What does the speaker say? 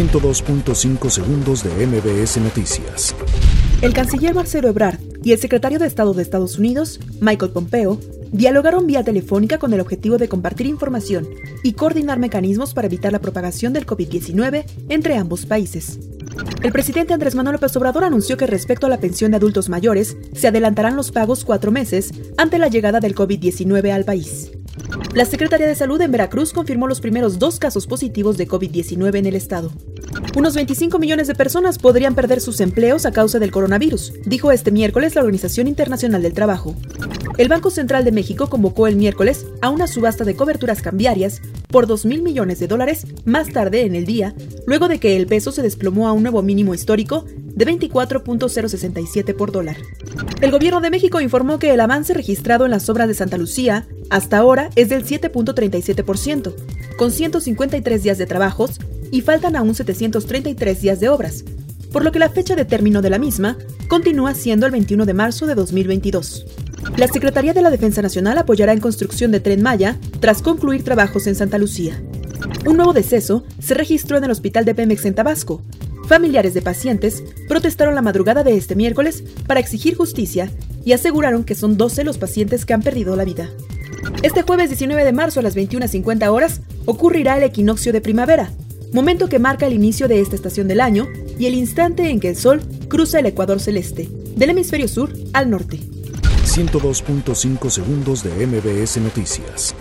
102.5 segundos de MBS Noticias. El canciller Marcelo Ebrard y el secretario de Estado de Estados Unidos, Michael Pompeo, dialogaron vía telefónica con el objetivo de compartir información y coordinar mecanismos para evitar la propagación del COVID-19 entre ambos países. El presidente Andrés Manuel López Obrador anunció que respecto a la pensión de adultos mayores, se adelantarán los pagos cuatro meses ante la llegada del COVID-19 al país. La Secretaría de Salud en Veracruz confirmó los primeros dos casos positivos de COVID-19 en el estado. Unos 25 millones de personas podrían perder sus empleos a causa del coronavirus, dijo este miércoles la Organización Internacional del Trabajo. El Banco Central de México convocó el miércoles a una subasta de coberturas cambiarias por 2 mil millones de dólares más tarde en el día, luego de que el peso se desplomó a un nuevo mínimo histórico de 24.067 por dólar. El gobierno de México informó que el avance registrado en las obras de Santa Lucía hasta ahora es del 7.37%, con 153 días de trabajos y faltan aún 733 días de obras, por lo que la fecha de término de la misma continúa siendo el 21 de marzo de 2022. La Secretaría de la Defensa Nacional apoyará en construcción de Tren Maya tras concluir trabajos en Santa Lucía. Un nuevo deceso se registró en el hospital de Pemex en Tabasco. Familiares de pacientes protestaron la madrugada de este miércoles para exigir justicia y aseguraron que son 12 los pacientes que han perdido la vida. Este jueves 19 de marzo a las 21.50 horas ocurrirá el equinoccio de primavera, momento que marca el inicio de esta estación del año y el instante en que el Sol cruza el ecuador celeste, del hemisferio sur al norte. 102.5 segundos de MBS Noticias.